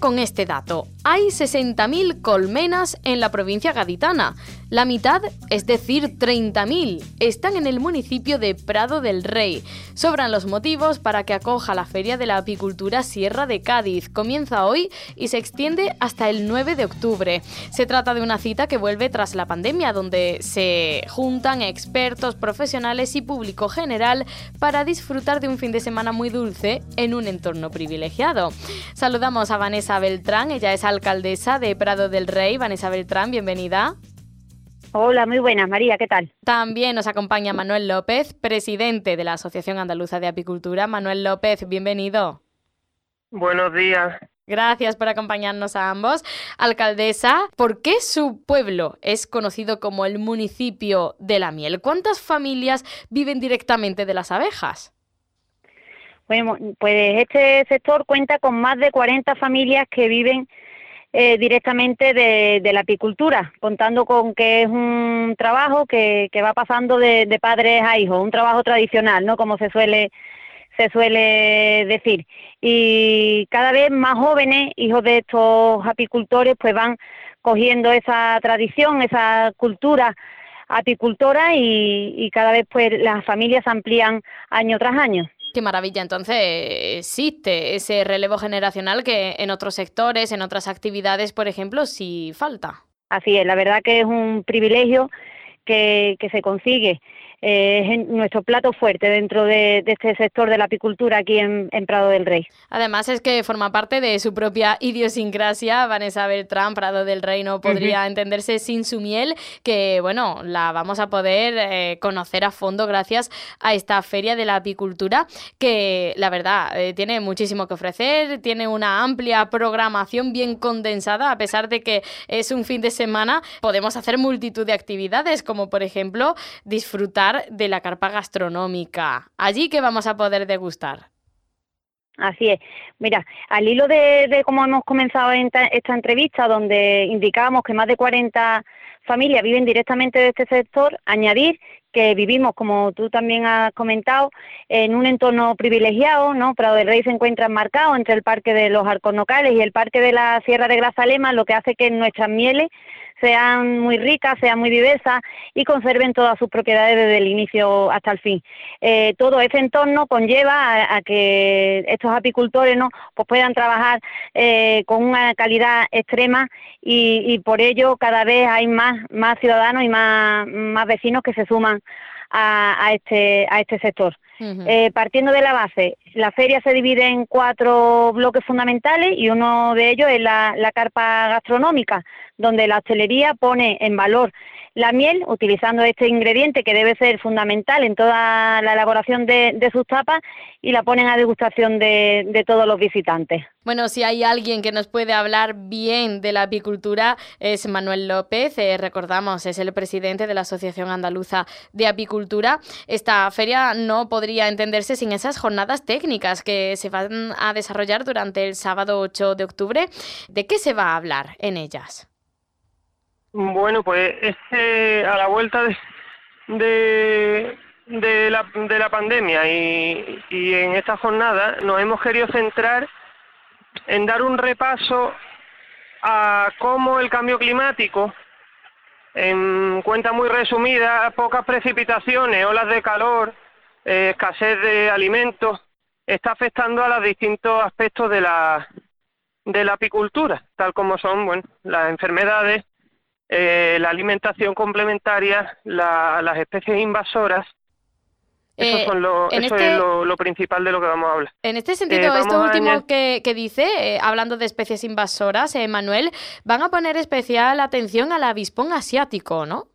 Con este dato. Hay 60.000 colmenas en la provincia gaditana. La mitad, es decir, 30.000, están en el municipio de Prado del Rey. Sobran los motivos para que acoja la Feria de la Apicultura Sierra de Cádiz. Comienza hoy y se extiende hasta el 9 de octubre. Se trata de una cita que vuelve tras la pandemia, donde se juntan expertos, profesionales y público general para disfrutar de un fin de semana muy dulce en un entorno privilegiado. Saludamos a Vanessa Beltrán, ella es alcaldesa de Prado del Rey. Vanessa Beltrán, bienvenida. Hola, muy buenas, María, ¿qué tal? También nos acompaña Manuel López, presidente de la Asociación Andaluza de Apicultura. Manuel López, bienvenido. Buenos días. Gracias por acompañarnos a ambos. Alcaldesa, ¿por qué su pueblo es conocido como el municipio de la miel? ¿Cuántas familias viven directamente de las abejas? Bueno, pues este sector cuenta con más de 40 familias que viven eh, directamente de, la apicultura, contando con que es un trabajo que, va pasando de, padres a hijos, un trabajo tradicional, ¿no? Como se suele se suele decir. Y cada vez más jóvenes, hijos de estos apicultores, pues van cogiendo esa tradición, esa cultura apicultora y, y cada vez pues las familias amplían año tras año. Qué maravilla, entonces existe ese relevo generacional que en otros sectores, en otras actividades, por ejemplo, sí falta. Así es, la verdad que es un privilegio que, que se consigue es nuestro plato fuerte dentro de, este sector de la apicultura aquí en, Prado del Rey. Además es que forma parte de su propia idiosincrasia. Vanessa Beltrán, Prado del Rey no podría entenderse sin su miel, que bueno, la vamos a poder eh, conocer a fondo gracias a esta feria de la apicultura, que la verdad eh, tiene muchísimo que ofrecer, tiene una amplia programación bien condensada, a pesar de que es un fin de semana, podemos hacer multitud de actividades, como por ejemplo disfrutar de la carpa gastronómica. Allí que vamos a poder degustar. Así es. Mira, al hilo de, de cómo hemos comenzado esta entrevista, donde indicábamos que más de 40 familias viven directamente de este sector, añadir que vivimos, como tú también has comentado, en un entorno privilegiado, ¿no? Prado del Rey se encuentra enmarcado entre el Parque de los Arconocales y el Parque de la Sierra de Grazalema, lo que hace que nuestras mieles sean muy ricas, sean muy diversas y conserven todas sus propiedades desde el inicio hasta el fin. Eh, todo ese entorno conlleva a, que estos apicultores ¿no? pues puedan trabajar eh, con una calidad extrema y, por ello cada vez hay más, más ciudadanos y más, más vecinos que se suman a, este, a este sector. Eh, partiendo de la base, la feria se divide en cuatro bloques fundamentales y uno de ellos es la, la carpa gastronómica, donde la hostelería pone en valor la miel, utilizando este ingrediente que debe ser fundamental en toda la elaboración de, sus tapas y la ponen a degustación de, todos los visitantes. Bueno, si hay alguien que nos puede hablar bien de la apicultura es Manuel López, eh, recordamos, es el presidente de la Asociación Andaluza de Apicultura. Esta feria no podría entenderse sin esas jornadas técnicas que se van a desarrollar durante el sábado 8 de octubre. ¿De qué se va a hablar en ellas? Bueno, pues este, a la vuelta de, de, la, de la pandemia y, en esta jornada nos hemos querido centrar en dar un repaso a cómo el cambio climático, en cuenta muy resumida, pocas precipitaciones, olas de calor, eh, escasez de alimentos, está afectando a los distintos aspectos de la, de la apicultura, tal como son bueno, las enfermedades, eh, la alimentación complementaria, las especies invasoras. eso, eh, es este lo, principal de lo que vamos a hablar. En este sentido, eh, esto último que, dice, hablando de especies invasoras, Manuel, van a poner especial atención al avispón asiático, ¿no?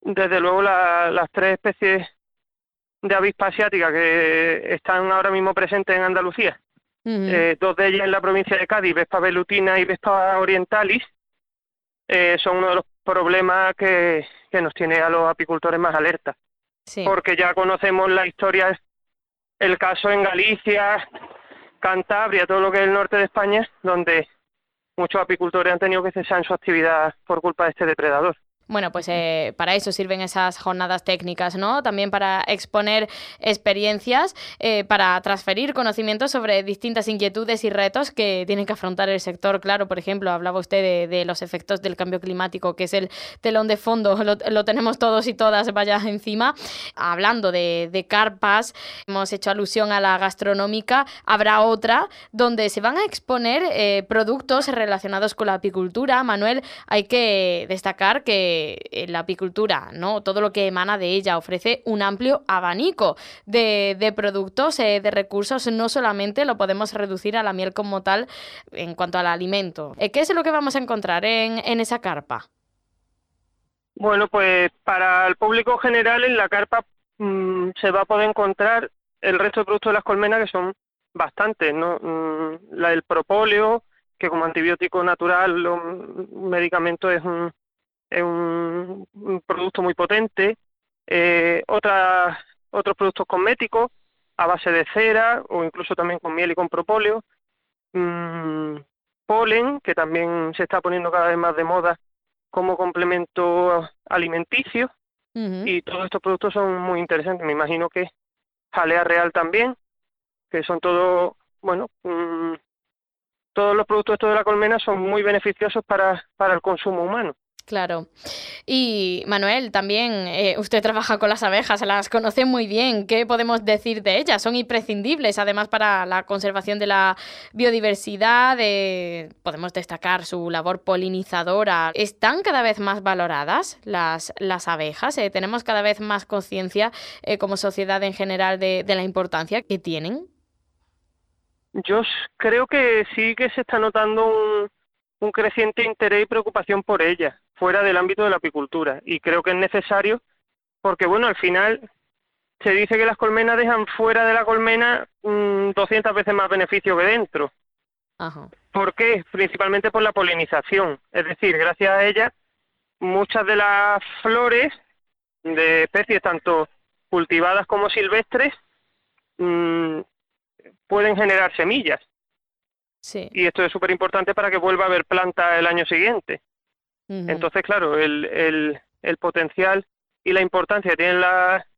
Desde luego, las tres especies de avispa asiática que están ahora mismo presentes en Andalucía, dos de ellas en la provincia de Cádiz, Vespa velutina y Vespa orientalis, eh, son uno de los problemas que, que nos tiene a los apicultores más alerta. Porque ya conocemos la historia el caso en Galicia, Cantabria, todo lo que es el norte de España, donde muchos apicultores han tenido que cesar en su actividad por culpa de este depredador. Bueno, pues eh, para eso sirven esas jornadas técnicas, ¿no? También para exponer experiencias, eh, para transferir conocimientos sobre distintas inquietudes y retos que tienen que afrontar el sector. Claro, por ejemplo, hablaba usted de, los efectos del cambio climático, que es el telón de fondo, lo, tenemos todos y todas, vaya encima. Hablando de, carpas, hemos hecho alusión a la gastronómica, habrá otra donde se van a exponer eh, productos relacionados con la apicultura. Manuel, hay que destacar que eh, la apicultura, ¿no? Todo lo que emana de ella ofrece un amplio abanico de, productos, eh, de recursos. No solamente lo podemos reducir a la miel como tal en cuanto al alimento. Eh, ¿Qué es lo que vamos a encontrar en, esa carpa? Bueno, pues para el público general en la carpa mm, se va a poder encontrar el resto de productos de las colmenas que son bastantes, ¿no? Mm, la del propóleo, que como antibiótico natural, un medicamento es un, es un, producto muy potente. Eh, otros productos cosméticos a base de cera o incluso también con miel y con propóleo. Mm, polen, que también se está poniendo cada vez más de moda como complemento alimenticio. Y todos estos productos son muy interesantes. Me imagino que jalea real también, que son todos, bueno, mm, todos los productos estos de la colmena son muy beneficiosos para, para el consumo humano. Claro. Y Manuel, también eh, usted trabaja con las abejas, las conoce muy bien. ¿Qué podemos decir de ellas? Son imprescindibles, además, para la conservación de la biodiversidad. podemos destacar su labor polinizadora. ¿Están cada vez más valoradas las, las abejas? Eh, ¿Tenemos cada vez más conciencia eh, como sociedad en general de, de la importancia que tienen? Yo creo que sí que se está notando un un creciente interés y preocupación por ella, fuera del ámbito de la apicultura. Y creo que es necesario porque, bueno, al final se dice que las colmenas dejan fuera de la colmena 200 mm, veces más beneficio que dentro. ¿Por qué? Principalmente por la polinización. Es decir, gracias a ella, muchas de las flores de especies, tanto cultivadas como silvestres, mm, pueden generar semillas. Y esto es súper importante para que vuelva a haber planta el año siguiente. Entonces, claro, el, el, el, potencial y la importancia que tienen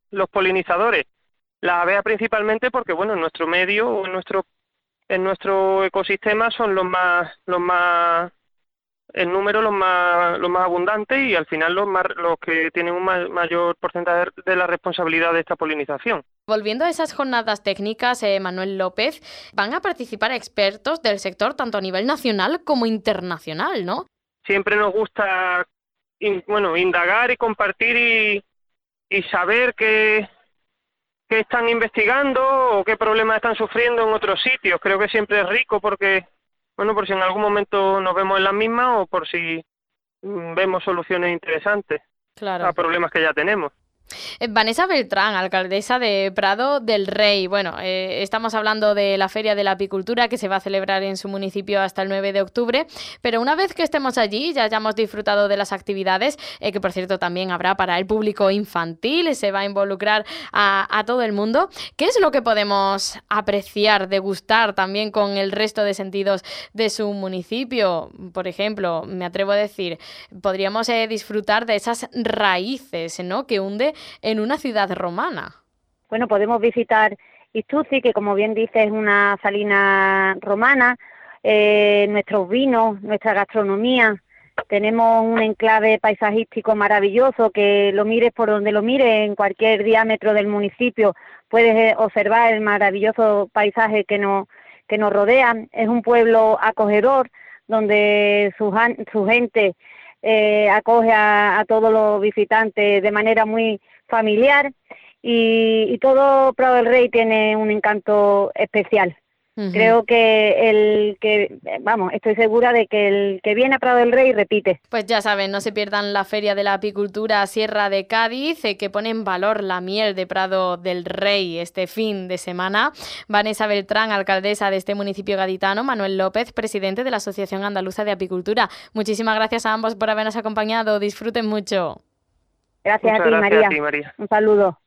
los polinizadores, la vea principalmente porque, bueno, en nuestro medio o en nuestro, en nuestro ecosistema son los más, los más el número los más, los más abundantes y al final los, más, los que tienen un mayor porcentaje de la responsabilidad de esta polinización. Volviendo a esas jornadas técnicas, eh, Manuel López, van a participar expertos del sector tanto a nivel nacional como internacional, ¿no? Siempre nos gusta bueno, indagar y compartir y, y saber qué, qué están investigando o qué problemas están sufriendo en otros sitios. Creo que siempre es rico porque bueno, por si en algún momento nos vemos en la misma o por si mm, vemos soluciones interesantes a problemas que ya tenemos. Eh, Vanessa Beltrán, alcaldesa de Prado del Rey. Bueno, eh, estamos hablando de la Feria de la Apicultura que se va a celebrar en su municipio hasta el 9 de octubre, pero una vez que estemos allí, ya hayamos disfrutado de las actividades, eh, que por cierto también habrá para el público infantil, se va a involucrar a, a, todo el mundo. ¿Qué es lo que podemos apreciar, degustar también con el resto de sentidos de su municipio? Por ejemplo, me atrevo a decir, podríamos disfrutar de esas raíces ¿no? que hunde en una ciudad romana. Bueno, podemos visitar Istuzzi, que como bien dice es una salina romana, eh, nuestros vinos, nuestra gastronomía. Tenemos un enclave paisajístico maravilloso que lo mires por donde lo mires, en cualquier diámetro del municipio, puedes eh, observar el maravilloso paisaje que nos, que nos rodea. Es un pueblo acogedor donde su, su gente eh, acoge a, todos los visitantes de manera muy familiar y, todo Prado del Rey tiene un encanto especial. Creo que el que, vamos, estoy segura de que el que viene a Prado del Rey repite. Pues ya saben, no se pierdan la Feria de la Apicultura Sierra de Cádiz, eh, que pone en valor la miel de Prado del Rey este fin de semana. Vanessa Beltrán, alcaldesa de este municipio gaditano, Manuel López, presidente de la Asociación Andaluza de Apicultura. Muchísimas gracias a ambos por habernos acompañado. Disfruten mucho. Gracias, a ti, María. Un saludo.